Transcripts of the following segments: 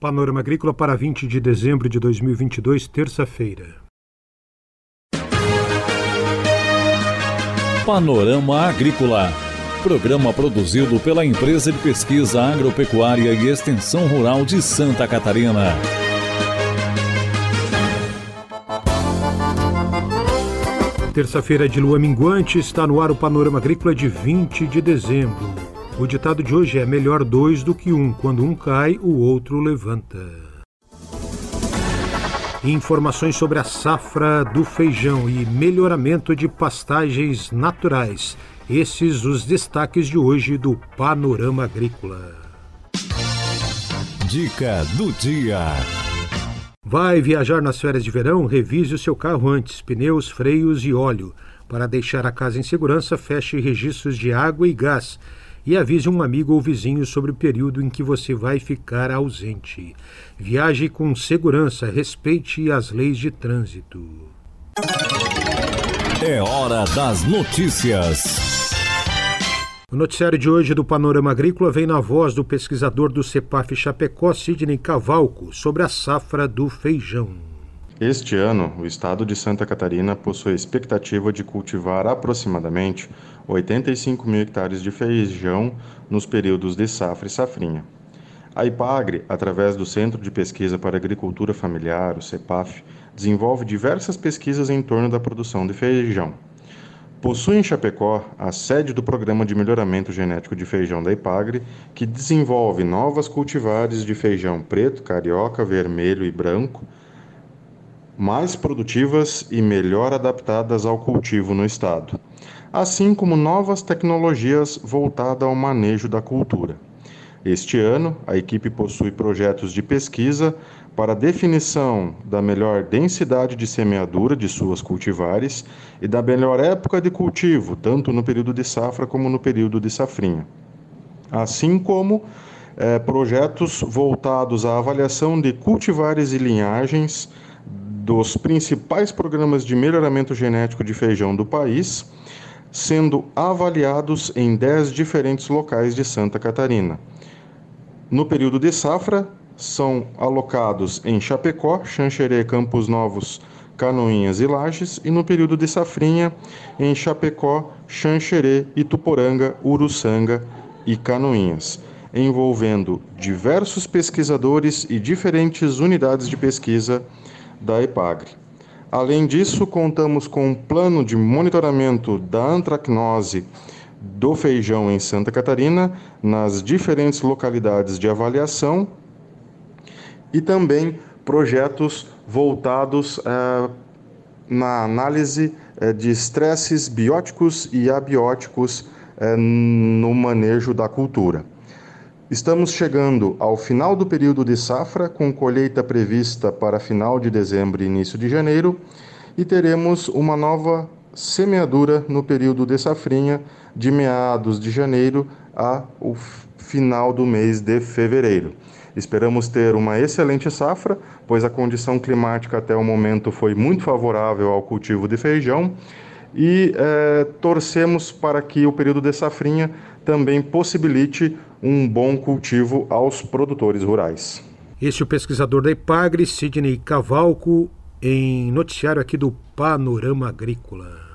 Panorama Agrícola para 20 de dezembro de 2022, terça-feira. Panorama Agrícola. Programa produzido pela Empresa de Pesquisa Agropecuária e Extensão Rural de Santa Catarina. Terça-feira de lua minguante está no ar o Panorama Agrícola de 20 de dezembro. O ditado de hoje é melhor dois do que um. Quando um cai, o outro levanta. Informações sobre a safra do feijão e melhoramento de pastagens naturais. Esses os destaques de hoje do Panorama Agrícola. Dica do dia. Vai viajar nas férias de verão? Revise o seu carro antes, pneus, freios e óleo. Para deixar a casa em segurança, feche registros de água e gás e avise um amigo ou vizinho sobre o período em que você vai ficar ausente. Viaje com segurança, respeite as leis de trânsito. É hora das notícias. O noticiário de hoje do Panorama Agrícola vem na voz do pesquisador do CEPAF Chapecó, Sidney Cavalco, sobre a safra do feijão. Este ano, o estado de Santa Catarina possui a expectativa de cultivar aproximadamente 85 mil hectares de feijão nos períodos de safra e safrinha. A IPAGRE, através do Centro de Pesquisa para Agricultura Familiar, o CEPAF, desenvolve diversas pesquisas em torno da produção de feijão. Possui em Chapecó a sede do Programa de Melhoramento Genético de Feijão da IPAGRE, que desenvolve novas cultivares de feijão preto, carioca, vermelho e branco, mais produtivas e melhor adaptadas ao cultivo no estado, assim como novas tecnologias voltadas ao manejo da cultura. Este ano, a equipe possui projetos de pesquisa para definição da melhor densidade de semeadura de suas cultivares e da melhor época de cultivo, tanto no período de safra como no período de safrinha. Assim como eh, projetos voltados à avaliação de cultivares e linhagens dos principais programas de melhoramento genético de feijão do país, sendo avaliados em 10 diferentes locais de Santa Catarina. No período de safra, são alocados em Chapecó, Xanxerê, Campos Novos, Canoinhas e Lages, e no período de safrinha, em Chapecó, Xanxerê, Ituporanga, Uruçanga e Canoinhas, envolvendo diversos pesquisadores e diferentes unidades de pesquisa da EPAGRE. Além disso, contamos com um plano de monitoramento da antracnose do feijão em Santa Catarina, nas diferentes localidades de avaliação e também projetos voltados eh, na análise eh, de estresses bióticos e abióticos eh, no manejo da cultura. Estamos chegando ao final do período de safra, com colheita prevista para final de dezembro e início de janeiro, e teremos uma nova semeadura no período de safrinha, de meados de janeiro a o final do mês de fevereiro. Esperamos ter uma excelente safra, pois a condição climática até o momento foi muito favorável ao cultivo de feijão e é, torcemos para que o período de safrinha também possibilite um bom cultivo aos produtores rurais. Este é o pesquisador da IPAGRE, Sidney Cavalco, em noticiário aqui do Panorama Agrícola.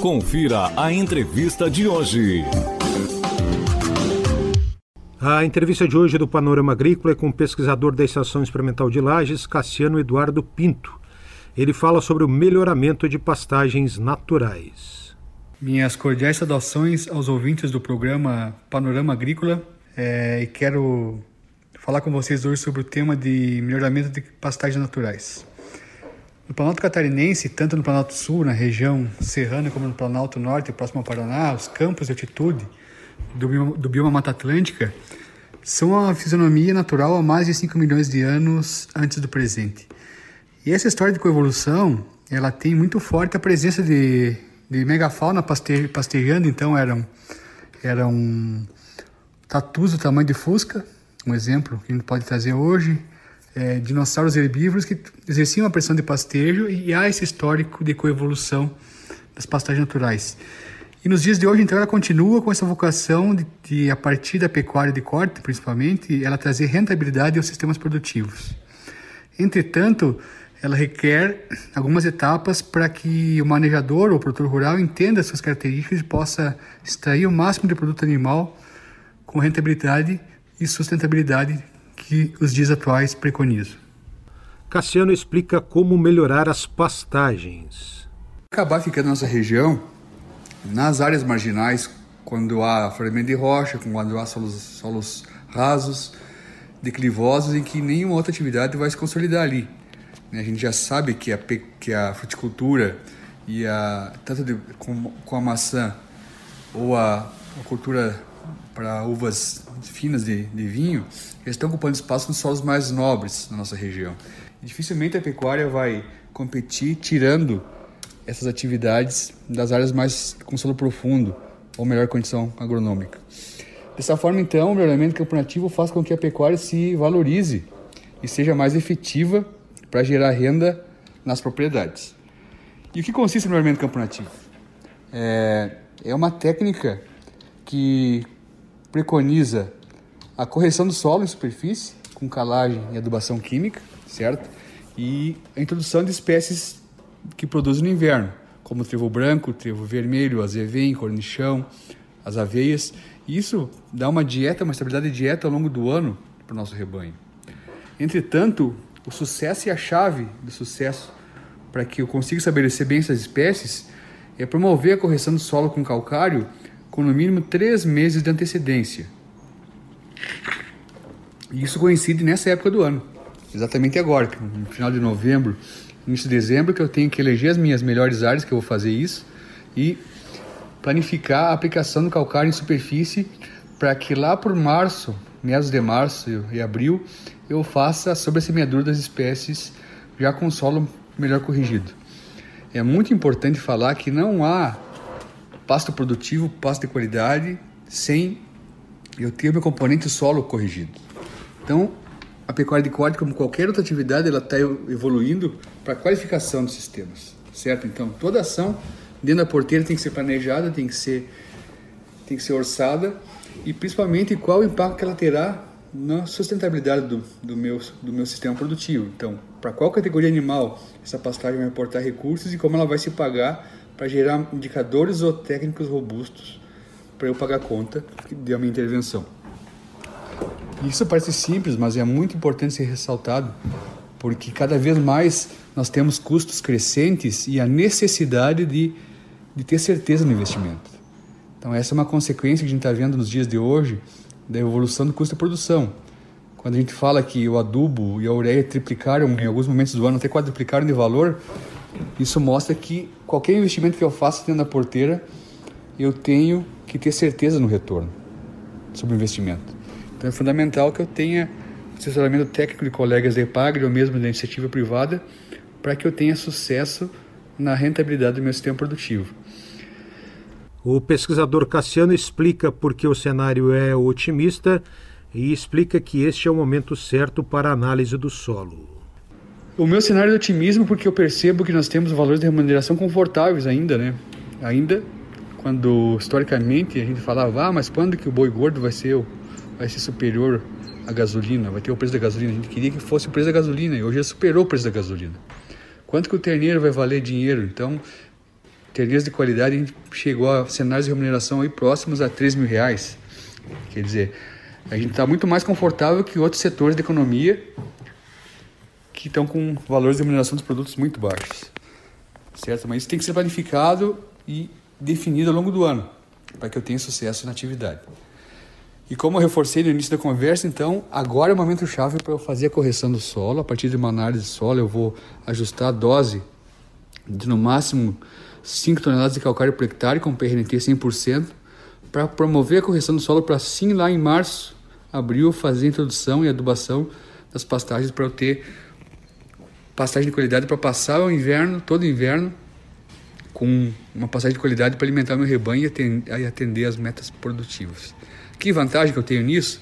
Confira a entrevista de hoje. A entrevista de hoje do Panorama Agrícola é com o pesquisador da Estação Experimental de Lages, Cassiano Eduardo Pinto. Ele fala sobre o melhoramento de pastagens naturais. Minhas cordiais saudações aos ouvintes do programa Panorama Agrícola é, e quero falar com vocês hoje sobre o tema de melhoramento de pastagens naturais. No Planalto Catarinense, tanto no Planalto Sul, na região serrana, como no Planalto Norte, próximo ao Paraná, os campos de altitude do bioma, do bioma Mata Atlântica são a fisionomia natural há mais de 5 milhões de anos antes do presente. E essa história de coevolução, ela tem muito forte a presença de de megafauna paste, pastejando, então eram, eram tatus do tamanho de fusca, um exemplo que a gente pode trazer hoje, é, dinossauros herbívoros que exerciam a pressão de pastejo e há esse histórico de coevolução das pastagens naturais. E nos dias de hoje, então, ela continua com essa vocação de, de, a partir da pecuária de corte, principalmente, ela trazer rentabilidade aos sistemas produtivos. Entretanto, ela requer algumas etapas para que o manejador ou o produtor rural entenda suas características e possa extrair o máximo de produto animal com rentabilidade e sustentabilidade que os dias atuais preconizam. Cassiano explica como melhorar as pastagens. Acabar ficando na nossa região, nas áreas marginais, quando há floramento de rocha, quando há solos, solos rasos, declivosos, em que nenhuma outra atividade vai se consolidar ali. Né, a gente já sabe que a, que a fruticultura e a tanto de, com, com a maçã ou a, a cultura para uvas finas de, de vinho, eles estão ocupando espaço nos solos mais nobres na nossa região. E dificilmente a pecuária vai competir tirando essas atividades das áreas mais com solo profundo ou melhor condição agronômica. Dessa forma, então, o melhoramento camponativo faz com que a pecuária se valorize e seja mais efetiva para gerar renda nas propriedades. E o que consiste no melhoramento camponativo? É, é uma técnica que preconiza a correção do solo em superfície com calagem e adubação química, certo? E a introdução de espécies que produzem no inverno, como o trevo branco, o trevo vermelho, azevém, cornichão, as aveias. Isso dá uma dieta, uma estabilidade de dieta ao longo do ano para o nosso rebanho. Entretanto, o sucesso e a chave do sucesso para que eu consiga estabelecer bem essas espécies é promover a correção do solo com calcário com no mínimo três meses de antecedência. E isso coincide nessa época do ano, exatamente agora, no final de novembro, início de dezembro, que eu tenho que eleger as minhas melhores áreas que eu vou fazer isso e planificar a aplicação do calcário em superfície para que lá por março, meados de março e abril, eu faça a sobressemeadura das espécies já com solo melhor corrigido. É muito importante falar que não há pasto produtivo, pasto de qualidade, sem eu ter meu componente solo corrigido. Então, a pecuária de corte, como qualquer outra atividade, ela está evoluindo para a qualificação dos sistemas, certo? Então, toda ação dentro da porteira tem que ser planejada, tem que ser, tem que ser orçada e principalmente qual o impacto que ela terá na sustentabilidade do, do, meu, do meu sistema produtivo. Então, para qual categoria animal essa pastagem vai aportar recursos e como ela vai se pagar para gerar indicadores ou técnicos robustos para eu pagar a conta da minha intervenção. Isso parece simples, mas é muito importante ser ressaltado, porque cada vez mais nós temos custos crescentes e a necessidade de, de ter certeza no investimento. Então, essa é uma consequência que a gente está vendo nos dias de hoje da evolução do custo de produção. Quando a gente fala que o adubo e a ureia triplicaram em alguns momentos do ano, até quadruplicaram de valor, isso mostra que qualquer investimento que eu faça dentro da porteira, eu tenho que ter certeza no retorno sobre o investimento. Então é fundamental que eu tenha assessoramento técnico de colegas da EPAGRE ou mesmo da iniciativa privada para que eu tenha sucesso na rentabilidade do meu sistema produtivo. O pesquisador Cassiano explica por que o cenário é otimista e explica que este é o momento certo para a análise do solo. O meu cenário é otimismo porque eu percebo que nós temos valores de remuneração confortáveis ainda, né? Ainda quando historicamente a gente falava, ah, mas quando que o boi gordo vai ser, vai ser superior à gasolina, vai ter o preço da gasolina? A gente queria que fosse o preço da gasolina e hoje já superou o preço da gasolina. Quanto que o terneiro vai valer dinheiro? Então, terneiros de qualidade a gente chegou a cenários de remuneração aí próximos a 3 mil reais. Quer dizer, a gente está muito mais confortável que outros setores da economia que estão com valores de remuneração dos produtos muito baixos. Certo? Mas isso tem que ser planificado e definido ao longo do ano, para que eu tenha sucesso na atividade. E como eu reforcei no início da conversa, então, agora é o momento chave para eu fazer a correção do solo. A partir de uma análise de solo, eu vou ajustar a dose de no máximo 5 toneladas de calcário por hectare com PRNT 100%, para promover a correção do solo para sim lá em março, abril, fazer a introdução e adubação das pastagens para eu ter pastagem de qualidade para passar o inverno, todo o inverno, com uma pastagem de qualidade para alimentar meu rebanho e atender as metas produtivas. Que vantagem que eu tenho nisso?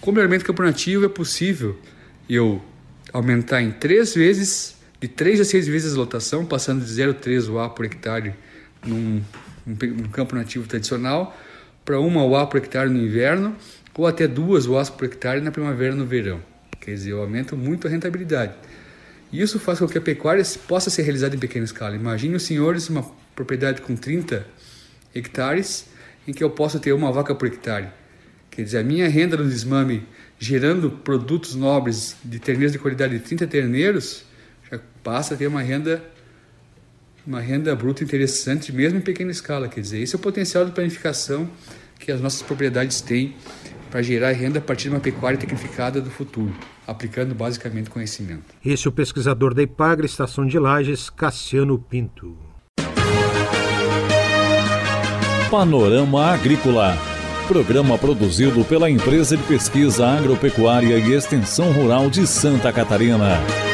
Com o melhoramento camponativo é possível eu aumentar em três vezes, de três a seis vezes a lotação, passando de 0,3 UA por hectare num um campo nativo tradicional, para uma UA por hectare no inverno ou até duas UAs por hectare na primavera e no verão. Quer dizer, eu aumento muito a rentabilidade. Isso faz com que a pecuária possa ser realizada em pequena escala. Imagine os senhores uma propriedade com 30 hectares em que eu posso ter uma vaca por hectare. Quer dizer, a minha renda no desmame gerando produtos nobres de terneiros de qualidade de 30 terneiros, passa a ter uma renda uma renda bruta interessante mesmo em pequena escala, quer dizer, esse é o potencial de planificação que as nossas propriedades têm para gerar renda a partir de uma pecuária tecnificada do futuro, aplicando basicamente conhecimento. Esse é o pesquisador da Ipagre, Estação de Lages, Cassiano Pinto. Panorama Agrícola. Programa produzido pela Empresa de Pesquisa Agropecuária e Extensão Rural de Santa Catarina.